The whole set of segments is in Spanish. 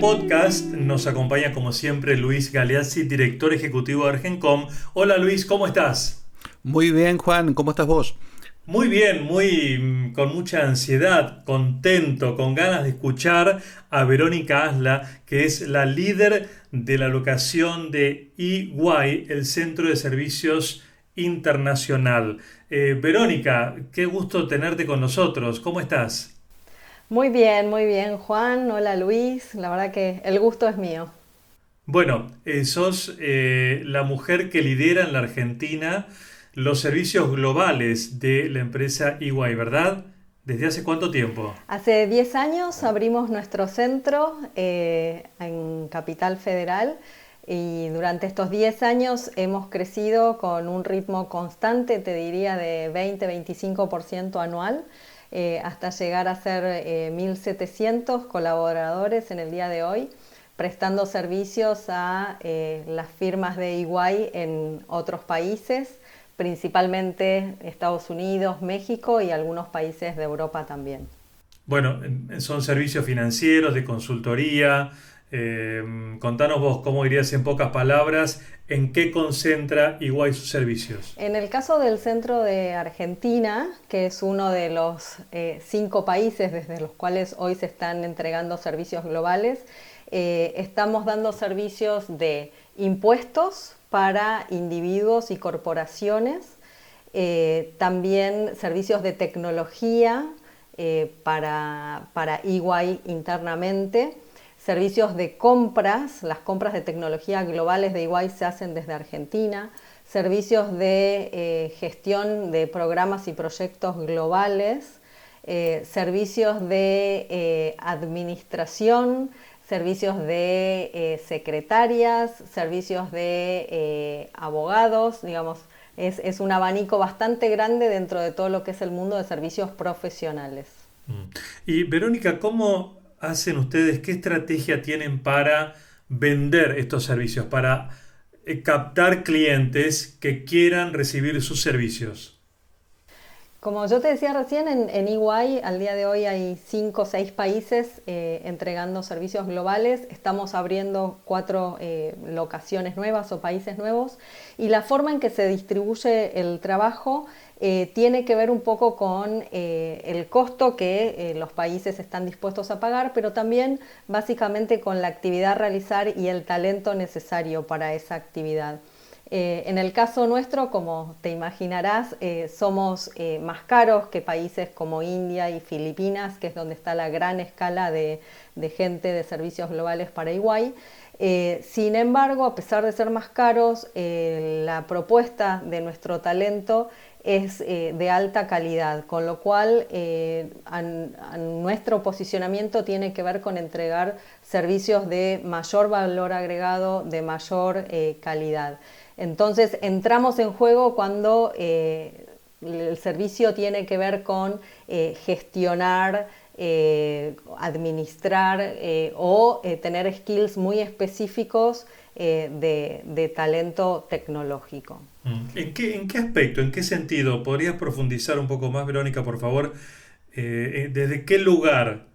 podcast nos acompaña como siempre Luis Galeazzi, director ejecutivo de Argencom. Hola Luis, ¿cómo estás? Muy bien Juan, ¿cómo estás vos? Muy bien, muy mm, con mucha ansiedad, contento, con ganas de escuchar a Verónica Asla, que es la líder de la locación de EY, el Centro de Servicios Internacional. Eh, Verónica, qué gusto tenerte con nosotros. ¿Cómo estás? Muy bien, muy bien, Juan. Hola Luis. La verdad que el gusto es mío. Bueno, eh, sos eh, la mujer que lidera en la Argentina los servicios globales de la empresa EY, ¿verdad? ¿Desde hace cuánto tiempo? Hace 10 años abrimos nuestro centro eh, en Capital Federal y durante estos 10 años hemos crecido con un ritmo constante, te diría de 20-25% anual. Eh, hasta llegar a ser 1.700 eh, colaboradores en el día de hoy, prestando servicios a eh, las firmas de Iguay en otros países, principalmente Estados Unidos, México y algunos países de Europa también. Bueno, son servicios financieros, de consultoría, eh, contanos vos, ¿cómo dirías en pocas palabras en qué concentra Iguay sus servicios? En el caso del centro de Argentina, que es uno de los eh, cinco países desde los cuales hoy se están entregando servicios globales, eh, estamos dando servicios de impuestos para individuos y corporaciones, también servicios de tecnología para, para Iguay internamente servicios de compras, las compras de tecnología globales de Iguay se hacen desde Argentina, servicios de eh, gestión de programas y proyectos globales, eh, servicios de eh, administración, servicios de secretarias, servicios de abogados, digamos, es, es, un abanico bastante grande dentro de todo lo que es el mundo de servicios profesionales. Mm. Y Verónica, ¿cómo hacen ustedes? ¿Qué estrategia tienen para vender estos servicios, para eh, captar clientes que quieran recibir sus servicios? Como yo te decía recién, en, en EY al día de hoy hay cinco o seis países eh, entregando servicios globales. Estamos abriendo cuatro eh, locaciones nuevas o países nuevos y la forma en que se distribuye el trabajo eh, tiene que ver un poco con el costo que los países están dispuestos a pagar, pero también básicamente con la actividad a realizar y el talento necesario para esa actividad. Eh, en el caso nuestro, como te imaginarás, eh, somos eh, más caros que países como India y Filipinas, que es donde está la gran escala de, gente de servicios globales para Iguay. sin embargo, a pesar de ser más caros, la propuesta de nuestro talento es de alta calidad, con lo cual nuestro posicionamiento tiene que ver con entregar servicios de mayor valor agregado, de mayor calidad. Entonces entramos en juego cuando eh, el servicio tiene que ver con eh, gestionar, eh, administrar o tener skills muy específicos de, talento tecnológico. Mm. ¿En qué, ¿En qué, aspecto, en qué sentido? ¿Podrías profundizar un poco más, Verónica, por favor? ¿Desde qué lugar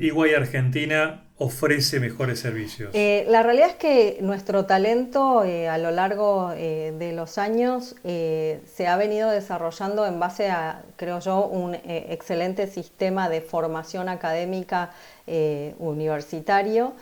Iguay Argentina ofrece mejores servicios? Eh, la realidad es que nuestro talento eh, a lo largo eh, de los años se ha venido desarrollando en base a, creo yo, un excelente sistema de formación académica universitario.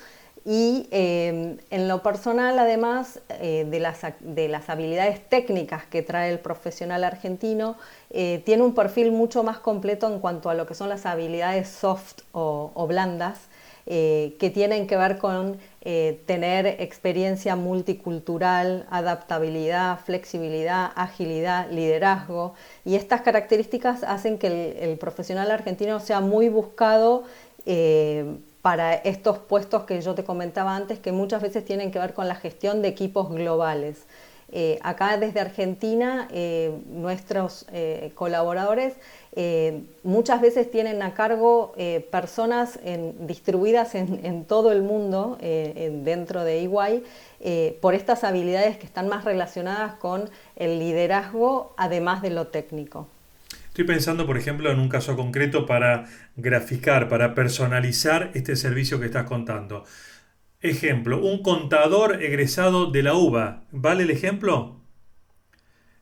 Y en lo personal, además de, las, de, las, habilidades técnicas que trae el profesional argentino, tiene un perfil mucho más completo en cuanto a lo que son las habilidades soft o blandas, eh, que tienen que ver con eh, tener experiencia multicultural, adaptabilidad, flexibilidad, agilidad, liderazgo. Y estas características hacen que el, profesional argentino sea muy buscado eh, para estos puestos que yo te comentaba antes, que muchas veces tienen que ver con la gestión de equipos globales. Acá desde Argentina, nuestros colaboradores eh, muchas veces tienen a cargo eh, personas distribuidas en, todo el mundo eh, dentro de EY por estas habilidades que están más relacionadas con el liderazgo además de lo técnico. Estoy pensando, por ejemplo, en un caso concreto para graficar, para personalizar este servicio que estás contando. Ejemplo, un contador egresado de la UBA. ¿Vale el ejemplo?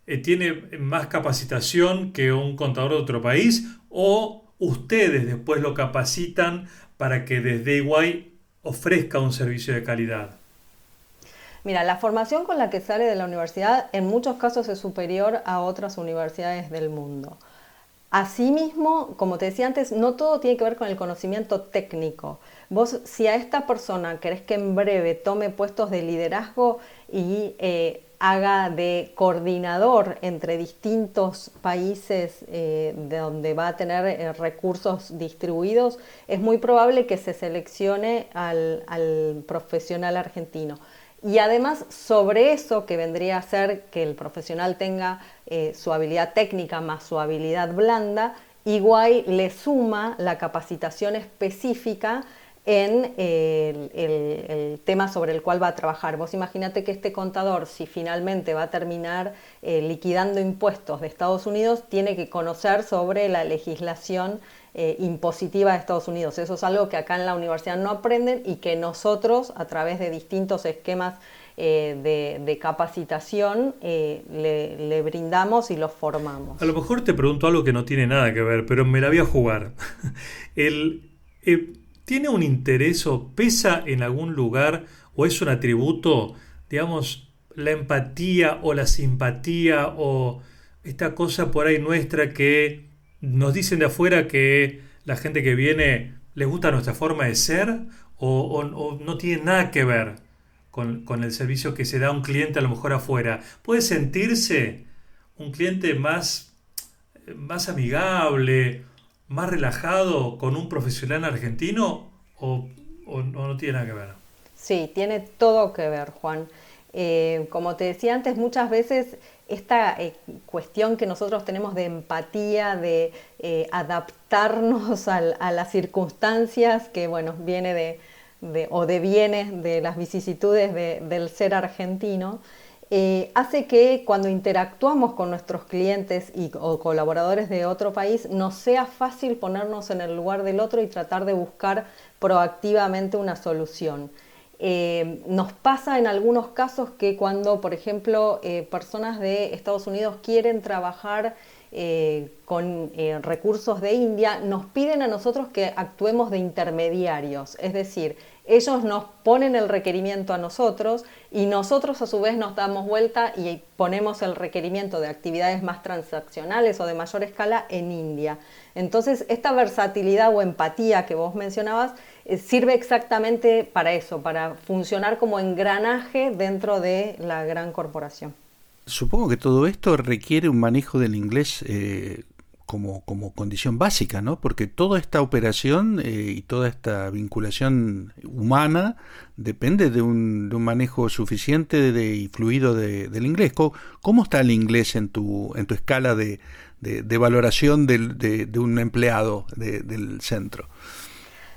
Eh, ¿Tiene más capacitación que un contador de otro país? ¿O ustedes después lo capacitan para que desde Iguay ofrezca un servicio de calidad? Mira, la formación con la que sale de la universidad en muchos casos es superior a otras universidades del mundo. Asimismo, como te decía antes, no todo tiene que ver con el conocimiento técnico. Vos, si a esta persona querés que en breve tome puestos de liderazgo y eh, haga de coordinador entre distintos países eh, de donde va a tener eh, recursos distribuidos, es muy probable que se seleccione al profesional argentino. Y además sobre eso que vendría a ser que el profesional tenga su habilidad técnica más su habilidad blanda, igual le suma la capacitación específica en el, tema sobre el cual va a trabajar. Vos imagínate que este contador, si finalmente va a terminar eh, liquidando impuestos de Estados Unidos, tiene que conocer sobre la legislación eh, impositiva de Estados Unidos. Eso es algo que acá en la universidad no aprenden y que nosotros, a través de distintos esquemas eh, de, capacitación, le, brindamos y los formamos. A lo mejor te pregunto algo que no tiene nada que ver, pero me la voy a jugar. El, ¿Tiene un interés o pesa en algún lugar o es un atributo, digamos, la empatía o la simpatía o esta cosa por ahí nuestra que nos dicen de afuera que la gente que viene les gusta nuestra forma de ser o, no tiene nada que ver con, el servicio que se da a un cliente a lo mejor afuera. Puede sentirse un cliente más, más amigable, más relajado con un profesional argentino o, no tiene nada que ver. Sí, tiene todo que ver, Juan. Eh, como te decía antes, muchas veces esta eh, cuestión que nosotros tenemos de empatía, de eh, adaptarnos a, las circunstancias que, bueno, viene de, o deviene de las vicisitudes del ser argentino, eh, hace que cuando interactuamos con nuestros clientes y, o colaboradores de otro país nos sea fácil ponernos en el lugar del otro y tratar de buscar proactivamente una solución. Eh, nos pasa en algunos casos que cuando, por ejemplo, eh, personas de Estados Unidos quieren trabajar con recursos de India, nos piden a nosotros que actuemos de intermediarios, es decir, ellos nos ponen el requerimiento a nosotros y nosotros a su vez nos damos vuelta y ponemos el requerimiento de actividades más transaccionales o de mayor escala en India. Entonces, esta versatilidad o empatía que vos mencionabas eh, sirve exactamente para eso, para funcionar como engranaje dentro de la gran corporación. Supongo que todo esto requiere un manejo del inglés eh, como, como, condición básica, ¿no? Porque toda esta operación eh, y toda esta vinculación humana depende de un, de un manejo suficiente y fluido del inglés. ¿Cómo, está el inglés en tu, en tu escala de, de, valoración de, un empleado del centro?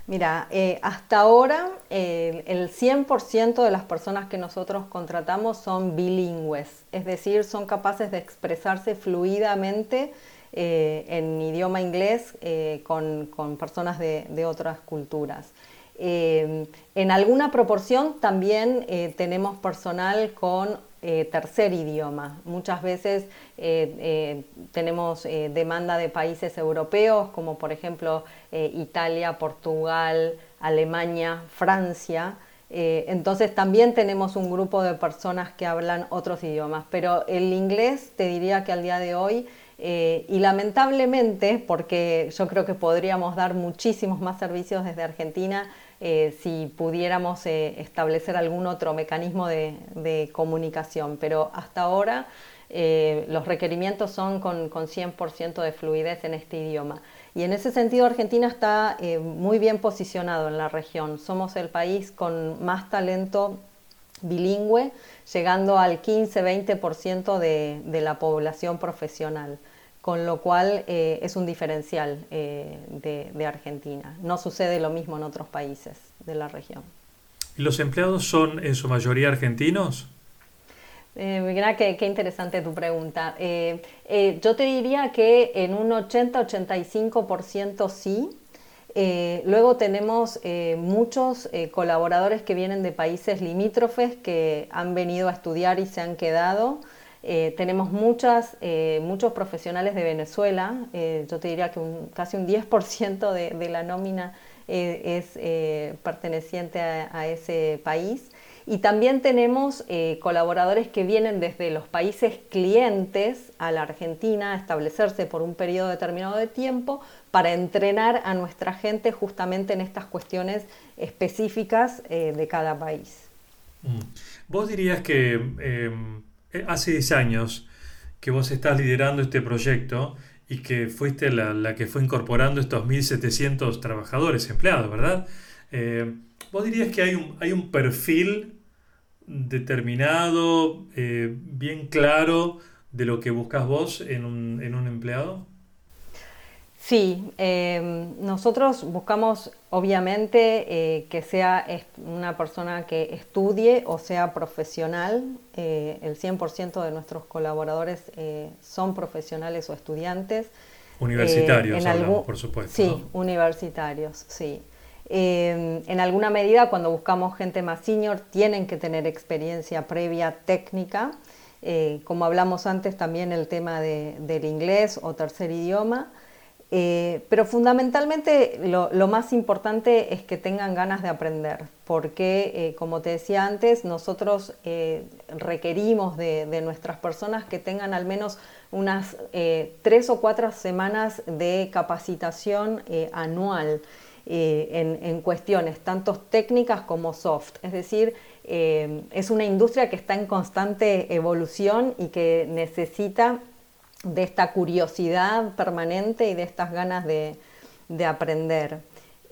Mira, eh, hasta ahora el 100% de las personas que nosotros contratamos son bilingües, es decir, son capaces de expresarse fluidamente eh, en idioma inglés eh, con, personas de, otras culturas. en alguna proporción también tenemos personal con eh, tercer idioma. Muchas veces eh, eh, tenemos demanda de países europeos como por ejemplo Italia, Portugal, Alemania, Francia. entonces también tenemos un grupo de personas que hablan otros idiomas, pero el inglés te diría que al día de hoy y lamentablemente, porque yo creo que podríamos dar muchísimos más servicios desde Argentina, eh, si pudiéramos eh, establecer algún otro mecanismo de, comunicación. Pero hasta ahora eh, los requerimientos son con, con 100% de fluidez en este idioma. Y en ese sentido Argentina está muy bien posicionado en la región. Somos el país con más talento bilingüe, llegando al 15-20% de, de la población profesional con lo cual eh, es un diferencial eh, de, Argentina. No sucede lo mismo en otros países de la región. ¿Y los empleados son en su mayoría argentinos? Eh, mira qué, interesante tu pregunta. Eh, yo te diría que en un 80-85% sí. luego tenemos muchos colaboradores que vienen de países limítrofes que han venido a estudiar y se han quedado. Tenemos muchas, muchos profesionales de Venezuela. yo te diría que casi un 10% de, la nómina es perteneciente a ese país. Y también tenemos eh, colaboradores que vienen desde los países clientes a la Argentina a establecerse por un periodo determinado de tiempo para entrenar a nuestra gente justamente en estas cuestiones específicas eh, de cada país. Mm. Vos dirías que em, eh, hace 10 años que vos estás liderando este proyecto y que fuiste la, que fue incorporando estos 1.700 trabajadores empleados, ¿verdad? ¿Vos dirías que hay un, hay un perfil determinado, eh, bien claro de lo que buscas vos en un, en un empleado? Sí, em, nosotros buscamos obviamente eh, que sea una persona que estudie o sea profesional. Eh, el 100% de nuestros colaboradores son profesionales o estudiantes. Universitarios, por supuesto. Sí, universitarios, sí. Em, en alguna medida, cuando buscamos gente más senior, tienen que tener experiencia previa técnica. Eh, como hablamos antes, también el tema del inglés o tercer idioma. Eh, pero fundamentalmente lo, más importante es que tengan ganas de aprender, porque eh, como te decía antes, nosotros requerimos de, nuestras personas que tengan al menos unas tres o cuatro semanas de capacitación anual. Eh, en, cuestiones tanto técnicas como soft. Es decir, eh, es una industria que está en constante evolución y que necesita de esta curiosidad permanente y de estas ganas de, aprender.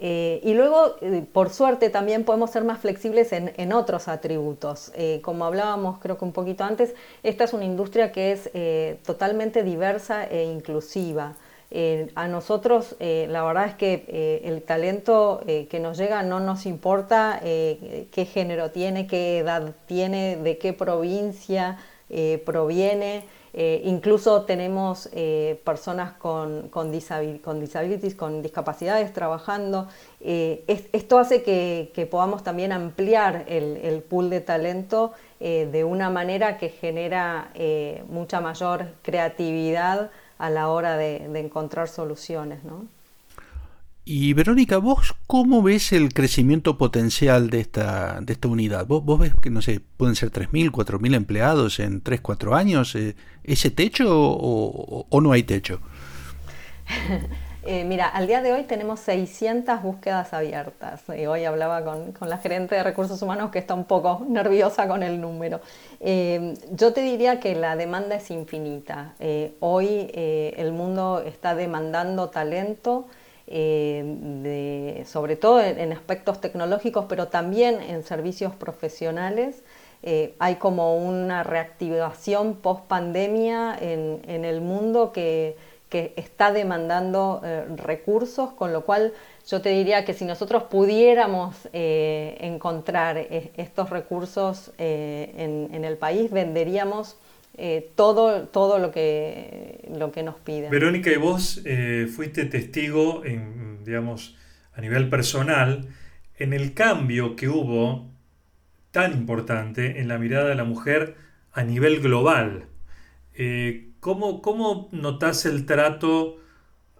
Eh, y luego, por suerte, también podemos ser más flexibles en, en otros atributos. como hablábamos, creo que un poquito antes, esta es una industria que es totalmente diversa e inclusiva. Eh, a nosotros eh, la verdad es que eh, el talento que nos llega no nos importa qué género tiene, qué edad tiene, de qué provincia proviene. Incluso tenemos personas con, con, disabilities, con discapacidades trabajando. esto hace que, podamos también ampliar el, el pool de talento de una manera que genera mucha mayor creatividad a la hora de, encontrar soluciones. ¿no? Y Verónica, ¿vos cómo ves el crecimiento potencial de esta, de esta unidad? ¿Vos, ¿Vos, ves que, no sé, pueden ser 3.000, 4.000 empleados en 3, 4 años? Eh, ¿Ese techo o, no hay techo? Eh, mira, al día de hoy tenemos 600 búsquedas abiertas. Y hoy hablaba con, la gerente de recursos humanos que está un poco nerviosa con el número. Eh, yo te diría que la demanda es infinita. Eh, hoy el mundo está demandando talento. Sobre todo en, aspectos tecnológicos, pero también en servicios profesionales. hay como una reactivación post pandemia en el mundo que, está demandando eh, recursos, con lo cual yo te diría que si nosotros pudiéramos eh, encontrar eh, estos recursos en, el país, venderíamos todo, todo lo, que, lo que nos piden. Verónica, y vos fuiste testigo, en, digamos, a nivel personal, en el cambio que hubo tan importante en la mirada de la mujer a nivel global. ¿Cómo, ¿Cómo notás el trato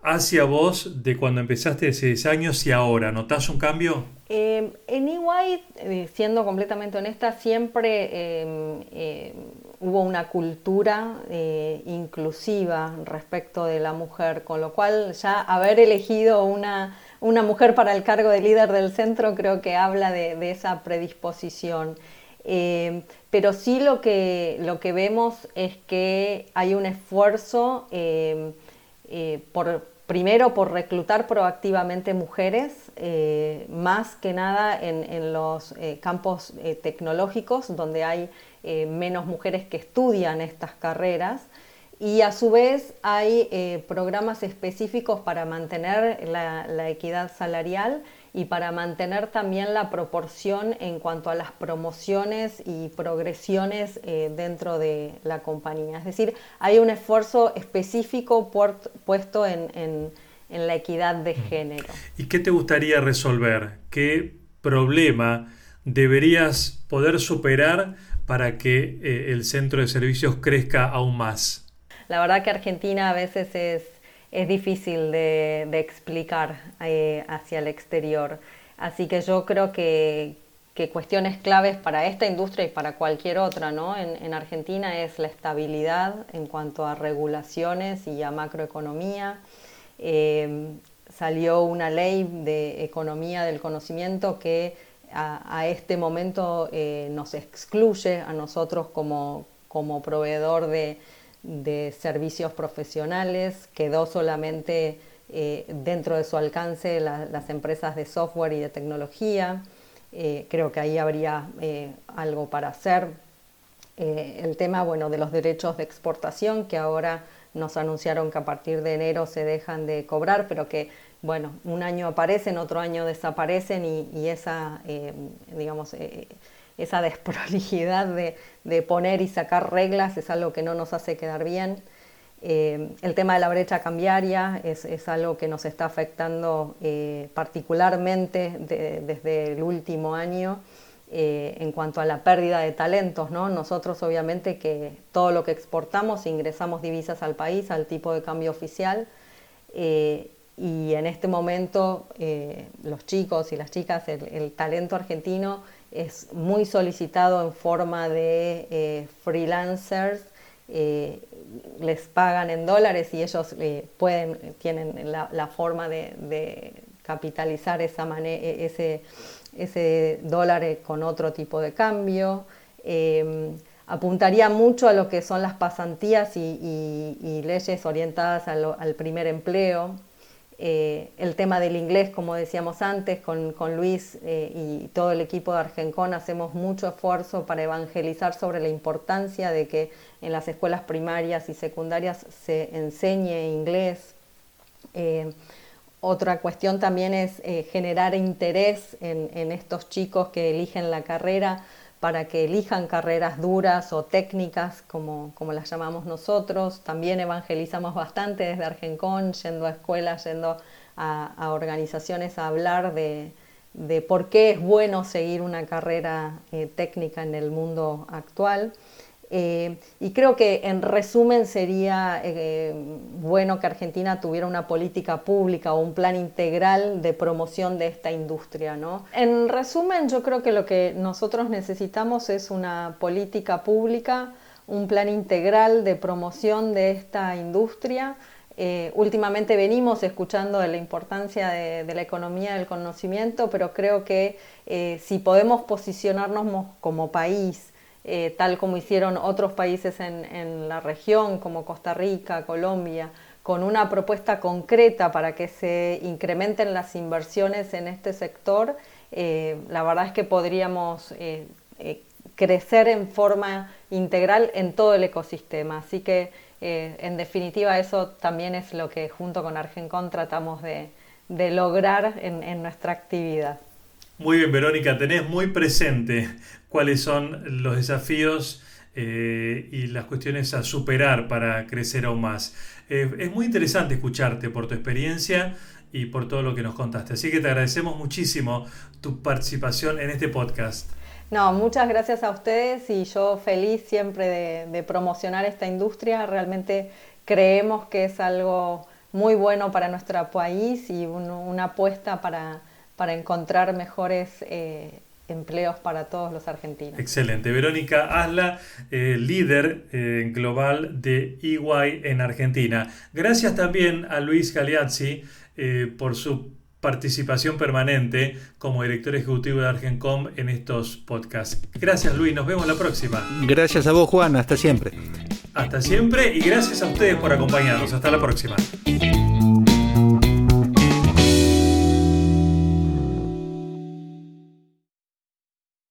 hacia vos de cuando empezaste hace 10 años y ahora? ¿Notás un cambio? Eh, en EY, eh, siendo completamente honesta, siempre em, em, hubo una cultura eh, inclusiva respecto de la mujer, con lo cual ya haber elegido una, una mujer para el cargo de líder del centro creo que habla de, esa predisposición. Em, pero sí lo que, lo que vemos es que hay un esfuerzo eh, por, primero por reclutar proactivamente mujeres, eh, más que nada en, los eh, campos tecnológicos, donde hay menos mujeres que estudian estas carreras. Y a su vez hay programas específicos para mantener la, equidad salarial y para mantener también la proporción en cuanto a las promociones y progresiones eh, dentro de la compañía. Es decir, hay un esfuerzo específico puesto en, la equidad de género. ¿Y qué te gustaría resolver? ¿Qué problema deberías poder superar para que eh, el centro de servicios crezca aún más? La verdad que Argentina a veces es es difícil de, explicar eh, hacia el exterior. Así que yo creo que, cuestiones claves para esta industria y para cualquier otra ¿no? en, Argentina es la estabilidad en cuanto a regulaciones y a macroeconomía. Eh, salió una ley de economía del conocimiento que a, este momento eh, nos excluye a nosotros como proveedor de, de servicios profesionales, quedó solamente eh, dentro de su alcance las empresas de software y de tecnología. Eh, creo que ahí habría algo para hacer. el tema bueno, de los derechos de exportación, que ahora nos anunciaron que a partir de enero se dejan de cobrar, pero que bueno, un año aparecen, otro año desaparecen y, esa, digamos, esa desprolijidad de, poner y sacar reglas es algo que no nos hace quedar bien. Eh, el tema de la brecha cambiaria es, algo que nos está afectando eh, particularmente desde el último año eh, en cuanto a la pérdida de talentos. ¿no? Nosotros obviamente que todo lo que exportamos ingresamos divisas al país al tipo de cambio oficial y en este momento los chicos y las chicas, el talento argentino es muy solicitado en forma de eh, freelancers, eh, les pagan en dólares y ellos eh, pueden, tienen la, forma de, capitalizar esa e, ese, ese dólar con otro tipo de cambio. apuntaría mucho a lo que son las pasantías y, leyes orientadas al primer empleo. Eh, el tema del inglés, como decíamos antes, con, Luis eh, y todo el equipo de Argencon hacemos mucho esfuerzo para evangelizar sobre la importancia de que en las escuelas primarias y secundarias se enseñe inglés. Eh, otra cuestión también es generar interés en estos chicos que eligen la carrera para que elijan carreras duras o técnicas, como, como las llamamos nosotros. También evangelizamos bastante desde Argencon, yendo a escuelas, yendo a, organizaciones a hablar de, de, por qué es bueno seguir una carrera eh, técnica en el mundo actual. Eh, y creo que en resumen sería eh, bueno que Argentina tuviera una política pública o un plan integral de promoción de esta industria. ¿no? En resumen, yo creo que lo que nosotros necesitamos es una política pública, un plan integral de promoción de esta industria. Eh, últimamente venimos escuchando de la importancia de, de, la economía del conocimiento, pero creo que si podemos posicionarnos como país, eh, tal como hicieron otros países en, la región, como Costa Rica, Colombia, con una propuesta concreta para que se incrementen las inversiones en este sector, eh, la verdad es que podríamos eh, crecer en forma integral en todo el ecosistema. Así que, en definitiva, eso también es lo que junto con Argencon tratamos de, lograr en nuestra actividad. Muy bien, Verónica, tenés muy presente cuáles son los desafíos eh, y las cuestiones a superar para crecer aún más. Eh, es muy interesante escucharte por tu experiencia y por todo lo que nos contaste. Así que te agradecemos muchísimo tu participación en este podcast. No, muchas gracias a ustedes y yo feliz siempre de, promocionar esta industria. Realmente creemos que es algo muy bueno para nuestro país y una apuesta para para encontrar mejores eh, empleos para todos los argentinos. Excelente. Verónica Asla, eh, líder eh, global de EY en Argentina. Gracias también a Luis Galeazzi por su participación permanente como director ejecutivo de Argencom en estos podcasts. Gracias Luis, nos vemos la próxima. Gracias a vos Juan, hasta siempre. Hasta siempre y gracias a ustedes por acompañarnos. Hasta la próxima.